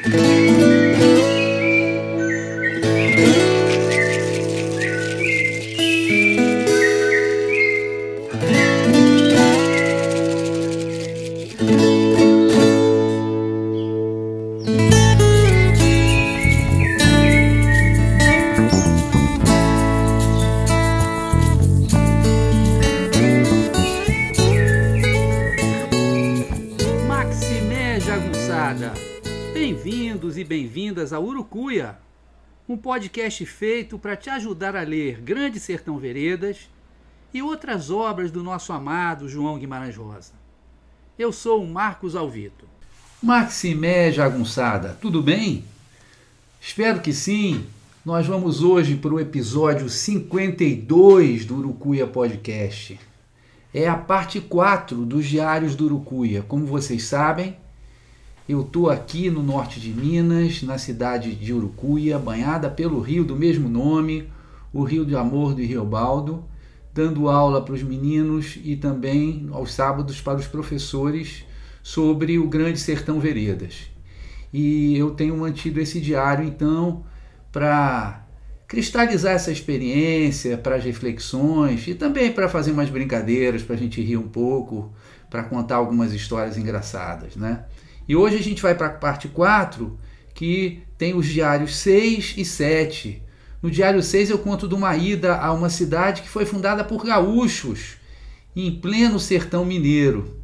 Bem-vindos podcast feito para te ajudar a ler Grande Sertão Veredas e outras obras do nosso amado João Guimarães Rosa. Eu sou o Marcos Alvito. Maximé Jagunçada, tudo bem? Espero que sim. Nós vamos hoje para o episódio 52 do Urucuia Podcast. É a parte 4 dos Diários do Urucuia. Como vocês sabem, eu estou aqui no norte de Minas, na cidade de Urucuia, banhada pelo rio do mesmo nome, o Rio de Amor do Riobaldo, dando aula para os meninos e também aos sábados para os professores sobre o Grande Sertão Veredas. E eu tenho mantido esse diário então para cristalizar essa experiência, para as reflexões e também para fazer umas brincadeiras, para a gente rir um pouco, para contar algumas histórias engraçadas, né? E hoje a gente vai para a parte 4, que tem os diários 6 e 7. No diário 6 eu conto de uma ida a uma cidade que foi fundada por gaúchos, em pleno sertão mineiro.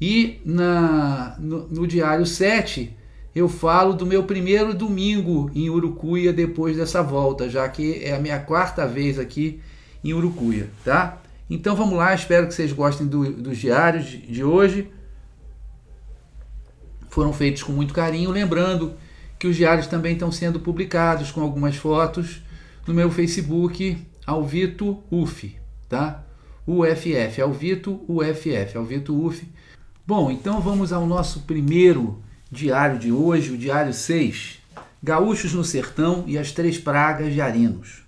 E na, no, no diário 7 eu falo do meu primeiro domingo em Urucuia depois dessa volta, já que é a minha quarta vez aqui em Urucuia, tá? Então vamos lá, espero que vocês gostem do, dos diários de hoje foram feitos com muito carinho, lembrando que os diários também estão sendo publicados com algumas fotos no meu Facebook, Alvito UF, tá? UFF, Alvito UFF, Alvito UF. Bom, então vamos ao nosso primeiro diário de hoje, o diário 6, Gaúchos no Sertão e as Três Pragas de Arinos.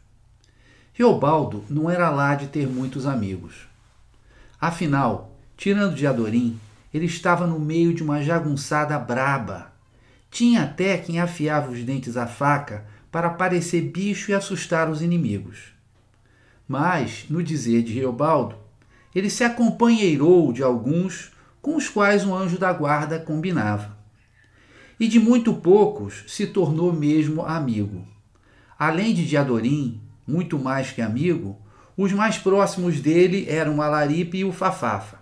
Riobaldo não era lá de ter muitos amigos. Afinal, tirando de Adorim, ele estava no meio de uma jagunçada braba. Tinha até quem afiava os dentes à faca para parecer bicho e assustar os inimigos. Mas, no dizer de Riobaldo, ele se acompanheirou de alguns com os quais o anjo da guarda combinava. E de muito poucos se tornou mesmo amigo. Além de Diadorim, muito mais que amigo, os mais próximos dele eram Alaripe e o Fafafa.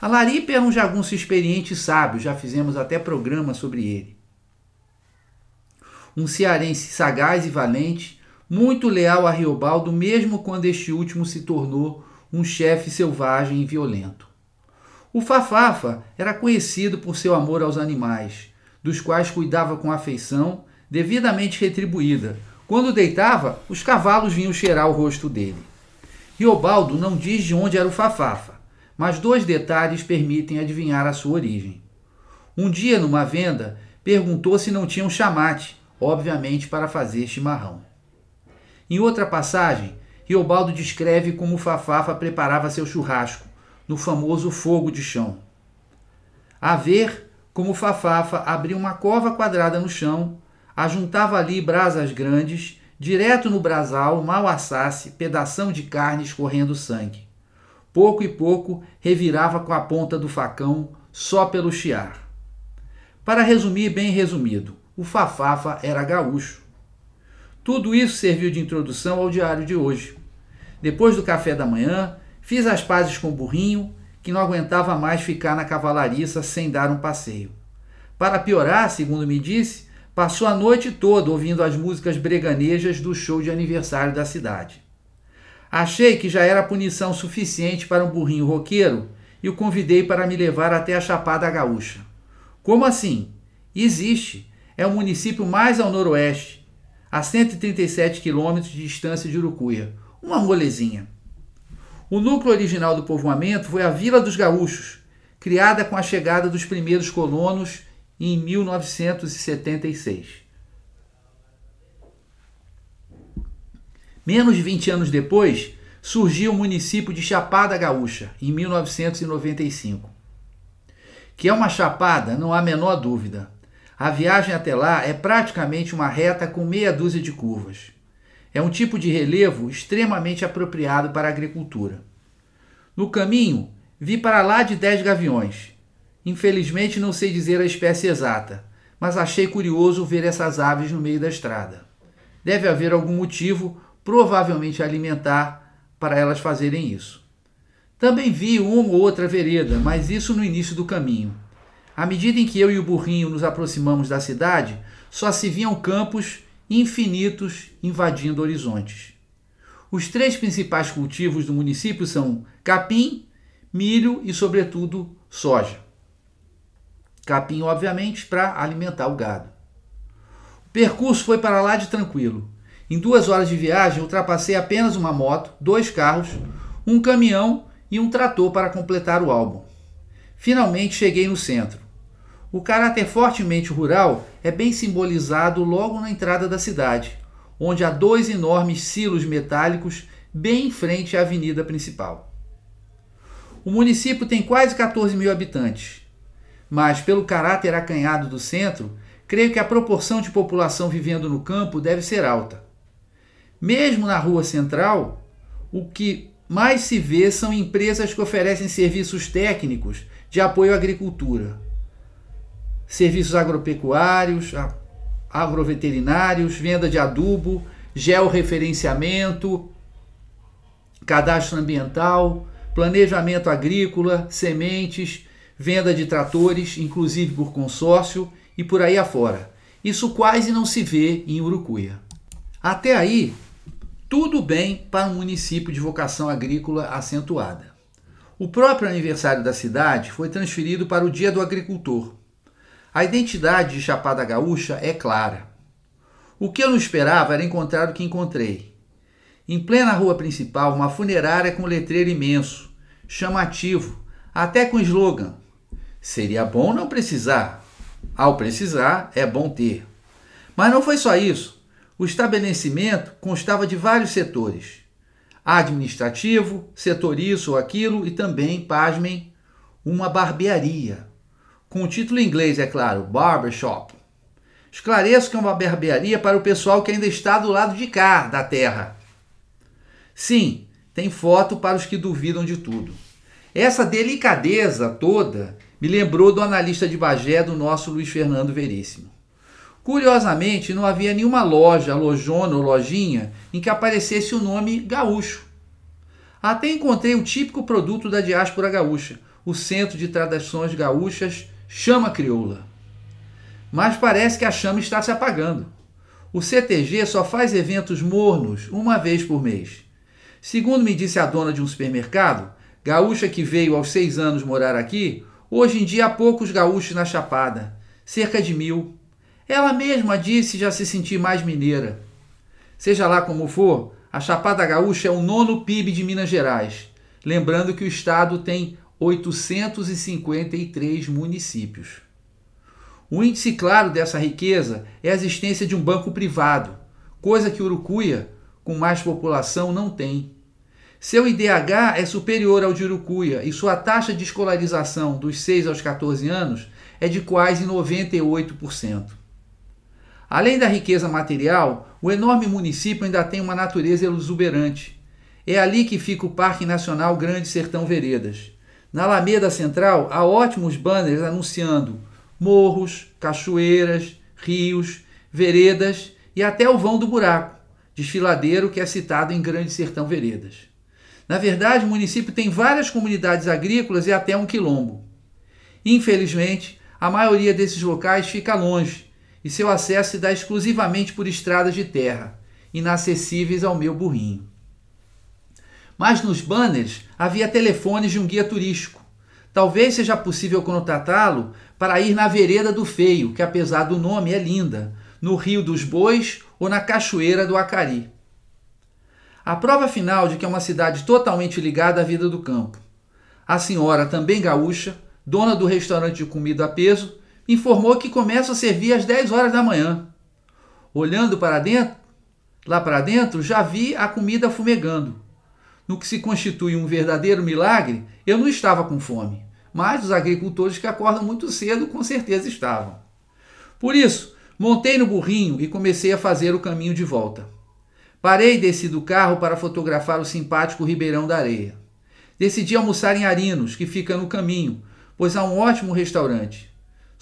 A Laripe era um jagunço experiente e sábio, já fizemos até programa sobre ele. Um cearense sagaz e valente, muito leal a Riobaldo, mesmo quando este último se tornou um chefe selvagem e violento. O Fafafa era conhecido por seu amor aos animais, dos quais cuidava com afeição, devidamente retribuída. Quando deitava, os cavalos vinham cheirar o rosto dele. Riobaldo não diz de onde era o Fafafa, mas dois detalhes permitem adivinhar a sua origem. Um dia, numa venda, perguntou se não tinha um chamate, obviamente para fazer chimarrão. Em outra passagem, Riobaldo descreve como Fafafa preparava seu churrasco, no famoso fogo de chão. A ver como Fafafa abria uma cova quadrada no chão, ajuntava ali brasas grandes, direto no brasal, mal assasse, pedação de carne escorrendo sangue. Pouco e pouco revirava com a ponta do facão só pelo chiar. Para resumir bem resumido, o Fafafa era gaúcho. Tudo isso serviu de introdução ao diário de hoje. Depois do café da manhã, fiz as pazes com o burrinho, que não aguentava mais ficar na cavalariça sem dar um passeio. Para piorar, segundo me disse, passou a noite toda ouvindo as músicas breganejas do show de aniversário da cidade. Achei que já era punição suficiente para um burrinho roqueiro e o convidei para me levar até a Chapada Gaúcha. Como assim? Existe. É o município mais ao noroeste, a 137 quilômetros de distância de Urucuia. Uma molezinha. O núcleo original do povoamento foi a Vila dos Gaúchos, criada com a chegada dos primeiros colonos em 1976. Menos de 20 anos depois, surgiu o município de Chapada Gaúcha, em 1995. Que é uma chapada, não há a menor dúvida. A viagem até lá é praticamente uma reta com meia dúzia de curvas. É um tipo de relevo extremamente apropriado para a agricultura. No caminho, vi para lá de dez gaviões. Infelizmente não sei dizer a espécie exata, mas achei curioso ver essas aves no meio da estrada. Deve haver algum motivo, provavelmente alimentar, para elas fazerem isso. Também vi uma ou outra vereda, mas isso no início do caminho. À medida em que eu e o burrinho nos aproximamos da cidade, só se viam campos infinitos invadindo horizontes. Os três principais cultivos do município são capim, milho e, sobretudo, soja. Capim, obviamente, para alimentar o gado. O percurso foi para lá de tranquilo. Em duas horas de viagem, ultrapassei apenas uma moto, dois carros, um caminhão e um trator para completar o álbum. Finalmente cheguei no centro. O caráter fortemente rural é bem simbolizado logo na entrada da cidade, onde há dois enormes silos metálicos bem em frente à avenida principal. O município tem quase 14 mil habitantes, mas pelo caráter acanhado do centro, creio que a proporção de população vivendo no campo deve ser alta. Mesmo na rua central, o que mais se vê são empresas que oferecem serviços técnicos de apoio à agricultura serviços agropecuários, agroveterinários, venda de adubo, georreferenciamento, cadastro ambiental, planejamento agrícola, sementes, venda de tratores, inclusive por consórcio e por aí afora. Isso quase não se vê em Urucuia. Até aí, tudo bem para um município de vocação agrícola acentuada. O próprio aniversário da cidade foi transferido para o Dia do Agricultor, a identidade de Chapada Gaúcha é clara. O que eu não esperava era encontrar o que encontrei. Em plena rua principal, uma funerária com letreiro imenso, chamativo, até com slogan: Seria bom não precisar. Ao precisar, é bom ter. Mas não foi só isso. O estabelecimento constava de vários setores: administrativo, setor isso ou aquilo e também, pasmem, uma barbearia com o título em inglês, é claro, Barbershop. Esclareço que é uma barbearia para o pessoal que ainda está do lado de cá da terra. Sim, tem foto para os que duvidam de tudo. Essa delicadeza toda me lembrou do analista de Bagé do nosso Luiz Fernando Veríssimo. Curiosamente, não havia nenhuma loja, lojona ou lojinha em que aparecesse o nome gaúcho. Até encontrei o típico produto da diáspora gaúcha, o Centro de Tradições Gaúchas chama crioula. Mas parece que a chama está se apagando. O CTG só faz eventos mornos uma vez por mês. Segundo me disse a dona de um supermercado, gaúcha que veio aos seis anos morar aqui, hoje em dia há poucos gaúchos na Chapada, cerca de mil. Ela mesma disse já se sentir mais mineira. Seja lá como for, a Chapada Gaúcha é o nono PIB de Minas Gerais. Lembrando que o estado tem 853 municípios. O índice claro dessa riqueza é a existência de um banco privado, coisa que Urucuia, com mais população, não tem. Seu IDH é superior ao de Urucuia e sua taxa de escolarização dos 6 aos 14 anos é de quase 98%. Além da riqueza material, o enorme município ainda tem uma natureza exuberante. É ali que fica o Parque Nacional Grande Sertão Veredas. Na Alameda Central há ótimos banners anunciando morros, cachoeiras, rios, veredas e até o vão do buraco, desfiladeiro que é citado em Grande Sertão Veredas. Na verdade, o município tem várias comunidades agrícolas e até um quilombo. Infelizmente, a maioria desses locais fica longe e seu acesso se dá exclusivamente por estradas de terra, inacessíveis ao meu burrinho. Mas nos banners havia telefones de um guia turístico. Talvez seja possível contatá-lo para ir na Vereda do Feio, que apesar do nome é linda, no Rio dos Bois ou na Cachoeira do Acari. A prova final de que é uma cidade totalmente ligada à vida do campo. A senhora, também gaúcha, dona do restaurante de comida a peso, informou que começa a servir às 10 horas da manhã. Olhando para dentro, lá para dentro, já vi a comida fumegando no que se constitui um verdadeiro milagre, eu não estava com fome, mas os agricultores que acordam muito cedo com certeza estavam. Por isso, montei no burrinho e comecei a fazer o caminho de volta. Parei e desci do carro para fotografar o simpático Ribeirão da Areia. Decidi almoçar em Arinos, que fica no caminho, pois há um ótimo restaurante.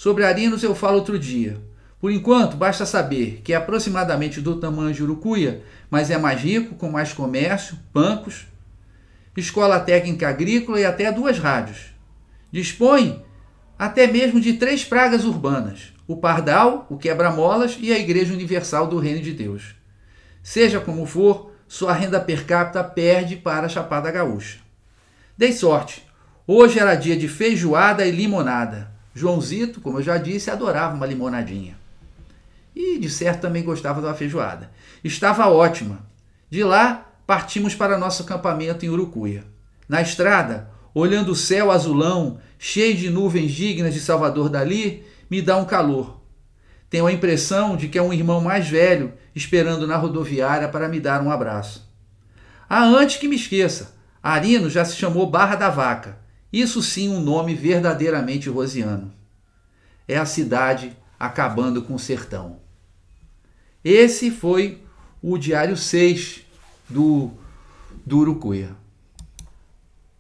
Sobre Arinos eu falo outro dia. Por enquanto, basta saber que é aproximadamente do tamanho de Urucuia, mas é mais rico, com mais comércio, bancos, escola técnica agrícola e até duas rádios. Dispõe até mesmo de três pragas urbanas: o pardal, o quebra-molas e a Igreja Universal do Reino de Deus. Seja como for, sua renda per capita perde para a Chapada Gaúcha. Dei sorte. Hoje era dia de feijoada e limonada. Joãozito, como eu já disse, adorava uma limonadinha. E de certo também gostava da feijoada. Estava ótima. De lá, partimos para nosso acampamento em Urucuia. Na estrada, olhando o céu azulão, cheio de nuvens dignas de Salvador Dali, me dá um calor. Tenho a impressão de que é um irmão mais velho esperando na rodoviária para me dar um abraço. Ah, antes que me esqueça, Arino já se chamou Barra da Vaca. Isso sim um nome verdadeiramente rosiano. É a cidade acabando com o sertão. Esse foi o diário 6 do, do Urucuia.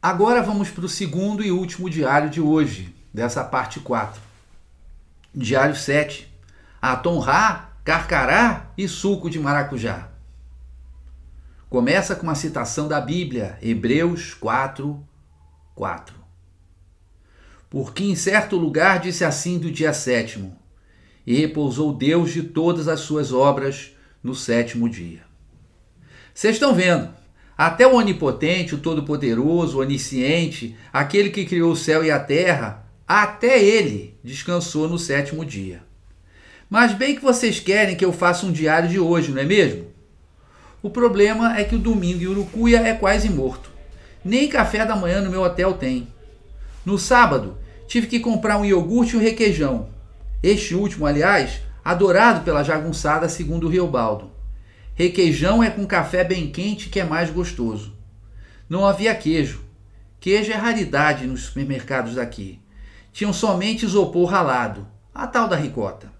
Agora vamos para o segundo e último diário de hoje, dessa parte 4. Diário 7. Atonrá, carcará e suco de maracujá. Começa com uma citação da Bíblia, Hebreus 4, 4. Porque em certo lugar disse assim do dia sétimo: E repousou Deus de todas as suas obras no sétimo dia. Vocês estão vendo? Até o onipotente, o todo-poderoso, o onisciente, aquele que criou o céu e a terra, até ele descansou no sétimo dia. Mas bem que vocês querem que eu faça um diário de hoje, não é mesmo? O problema é que o domingo em Urucuia é quase morto. Nem café da manhã no meu hotel tem. No sábado, tive que comprar um iogurte e um requeijão. Este último, aliás, adorado pela jagunçada segundo o Riobaldo. Requeijão é com café bem quente que é mais gostoso. Não havia queijo. Queijo é raridade nos supermercados daqui. Tinham somente isopor ralado, a tal da ricota.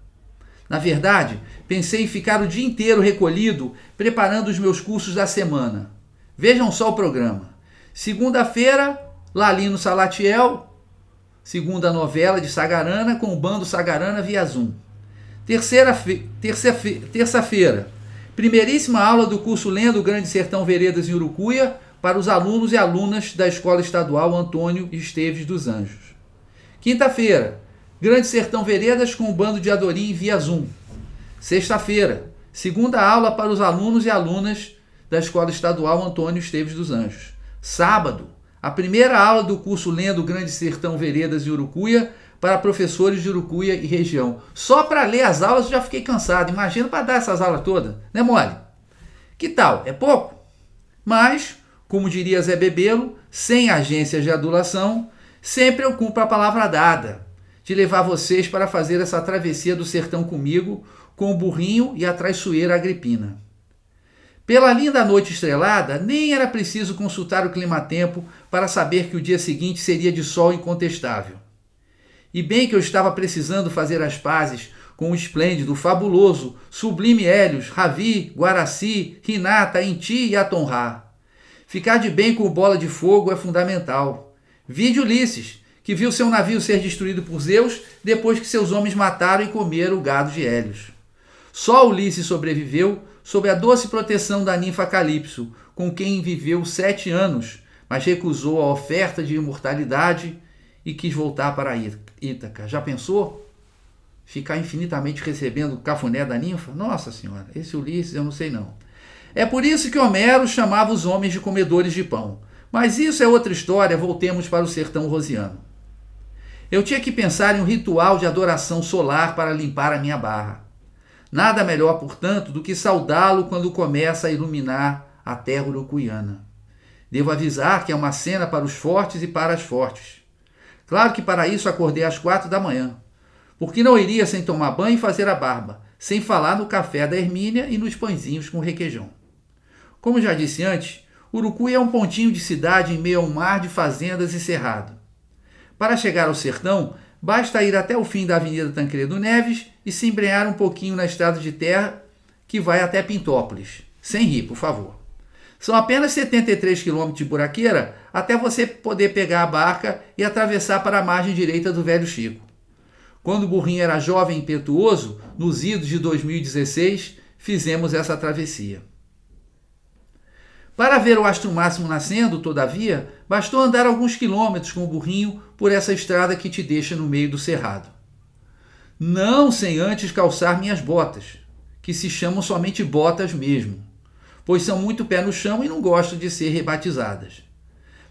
Na verdade, pensei em ficar o dia inteiro recolhido preparando os meus cursos da semana. Vejam só o programa. Segunda-feira, Lalino Salatiel, segunda novela de Sagarana com o bando Sagarana via Zoom. Terça-feira, terça Primeiríssima aula do curso Lendo o Grande Sertão Veredas em Urucuia para os alunos e alunas da Escola Estadual Antônio Esteves dos Anjos. Quinta-feira, Grande Sertão Veredas com o bando de Adorim via Zoom. Sexta-feira, segunda aula para os alunos e alunas da Escola Estadual Antônio Esteves dos Anjos. Sábado, a primeira aula do curso Lendo Grande Sertão Veredas em Urucuia para professores de Urucuia e região. Só para ler as aulas eu já fiquei cansado. Imagina para dar essas aulas todas, né, mole? Que tal? É pouco? Mas, como diria Zé Bebelo, sem agências de adulação, sempre eu cumpro a palavra dada de levar vocês para fazer essa travessia do sertão comigo, com o burrinho e a traiçoeira Agripina. Pela linda noite estrelada, nem era preciso consultar o clima-tempo para saber que o dia seguinte seria de sol incontestável. E bem que eu estava precisando fazer as pazes com o esplêndido, fabuloso, sublime Hélios, Ravi, Guaraci, Rinata, Inti e Atonrá. Ficar de bem com o bola de fogo é fundamental. Vide Ulisses, que viu seu navio ser destruído por Zeus depois que seus homens mataram e comeram o gado de Hélios. Só Ulisses sobreviveu sob a doce proteção da ninfa Calipso, com quem viveu sete anos, mas recusou a oferta de imortalidade e quis voltar para Ítaca. Já pensou? Ficar infinitamente recebendo o cafuné da ninfa? Nossa senhora, esse Ulisses eu não sei não. É por isso que Homero chamava os homens de comedores de pão. Mas isso é outra história, voltemos para o sertão rosiano. Eu tinha que pensar em um ritual de adoração solar para limpar a minha barra. Nada melhor, portanto, do que saudá-lo quando começa a iluminar a terra urucuiana. Devo avisar que é uma cena para os fortes e para as fortes. Claro que para isso acordei às quatro da manhã, porque não iria sem tomar banho e fazer a barba, sem falar no café da Hermínia e nos pãezinhos com requeijão. Como já disse antes, Urucuí é um pontinho de cidade em meio a um mar de fazendas e cerrado. Para chegar ao sertão, basta ir até o fim da Avenida Tancredo Neves e se embrenhar um pouquinho na estrada de terra que vai até Pintópolis. Sem rir, por favor. São apenas 73 quilômetros de buraqueira até você poder pegar a barca e atravessar para a margem direita do Velho Chico. Quando o burrinho era jovem e impetuoso, nos idos de 2016, fizemos essa travessia. Para ver o astro máximo nascendo, todavia, bastou andar alguns quilômetros com o burrinho por essa estrada que te deixa no meio do cerrado. Não sem antes calçar minhas botas, que se chamam somente botas mesmo pois são muito pé no chão e não gostam de ser rebatizadas.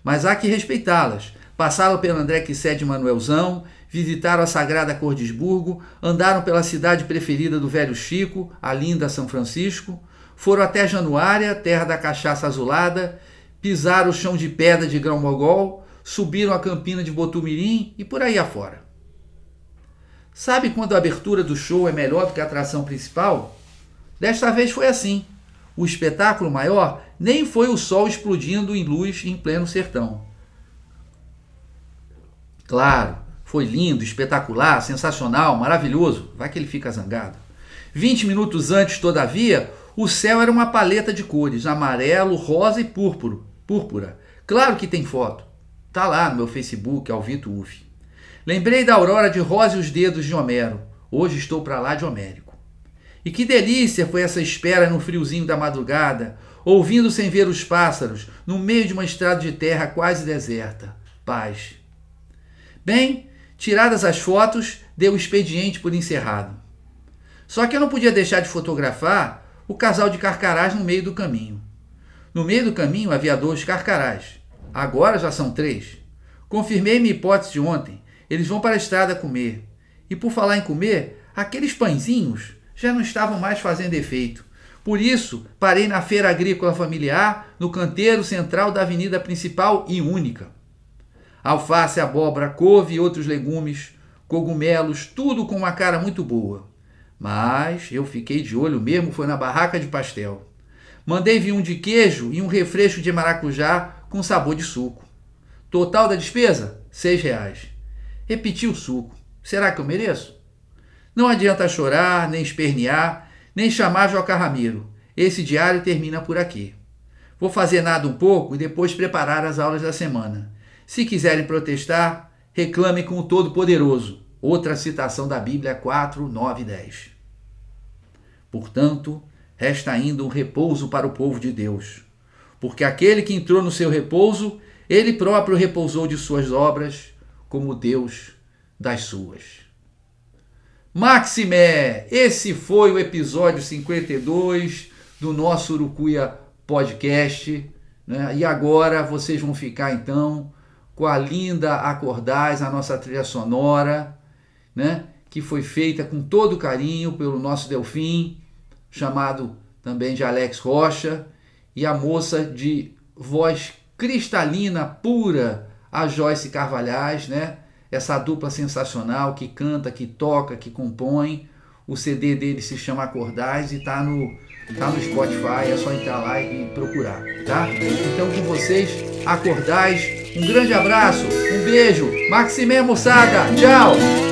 Mas há que respeitá-las. Passaram pelo André Quissé de Manuelzão, visitaram a Sagrada Cordesburgo, andaram pela cidade preferida do velho Chico, a linda São Francisco, foram até Januária, terra da cachaça azulada, pisaram o chão de pedra de Grão Mogol, subiram a campina de Botumirim e por aí afora. Sabe quando a abertura do show é melhor do que a atração principal? Desta vez foi assim. O espetáculo maior nem foi o sol explodindo em luz em pleno sertão. Claro, foi lindo, espetacular, sensacional, maravilhoso. Vai que ele fica zangado. 20 minutos antes, todavia, o céu era uma paleta de cores: amarelo, rosa e púrpura. púrpura. Claro que tem foto. Tá lá no meu Facebook, Alvito Uf. Lembrei da aurora de rosa e os dedos de Homero. Hoje estou para lá de Homérico. E que delícia foi essa espera no friozinho da madrugada, ouvindo sem ver os pássaros, no meio de uma estrada de terra quase deserta. Paz. Bem, tiradas as fotos, deu o expediente por encerrado. Só que eu não podia deixar de fotografar o casal de carcarás no meio do caminho. No meio do caminho havia dois carcarás. Agora já são três. Confirmei minha hipótese de ontem. Eles vão para a estrada comer. E por falar em comer, aqueles pãezinhos já não estavam mais fazendo efeito. Por isso, parei na feira agrícola familiar, no canteiro central da avenida principal e única. Alface, abóbora, couve e outros legumes, cogumelos, tudo com uma cara muito boa. Mas eu fiquei de olho mesmo foi na barraca de pastel. Mandei vir um de queijo e um refresco de maracujá com sabor de suco. Total da despesa? Seis reais. Repeti o suco. Será que eu mereço? Não adianta chorar, nem espernear, nem chamar Joca Ramiro. Esse diário termina por aqui. Vou fazer nada um pouco e depois preparar as aulas da semana. Se quiserem protestar, reclamem com o Todo-Poderoso. Outra citação da Bíblia 4, 9 e 10. Portanto, resta ainda um repouso para o povo de Deus. Porque aquele que entrou no seu repouso, ele próprio repousou de suas obras, como Deus das suas. Maximé, esse foi o episódio 52 do nosso Urucuia Podcast. Né? E agora vocês vão ficar então com a linda Acordais, a nossa trilha sonora, né? que foi feita com todo carinho pelo nosso Delfim, chamado também de Alex Rocha, e a moça de voz cristalina, pura, a Joyce Carvalhais, né? essa dupla sensacional que canta, que toca, que compõe. O CD dele se chama Acordais e tá no, tá no Spotify, é só entrar lá e procurar, tá? Então com vocês, Acordais, um grande abraço, um beijo, Maximé Moçada, tchau!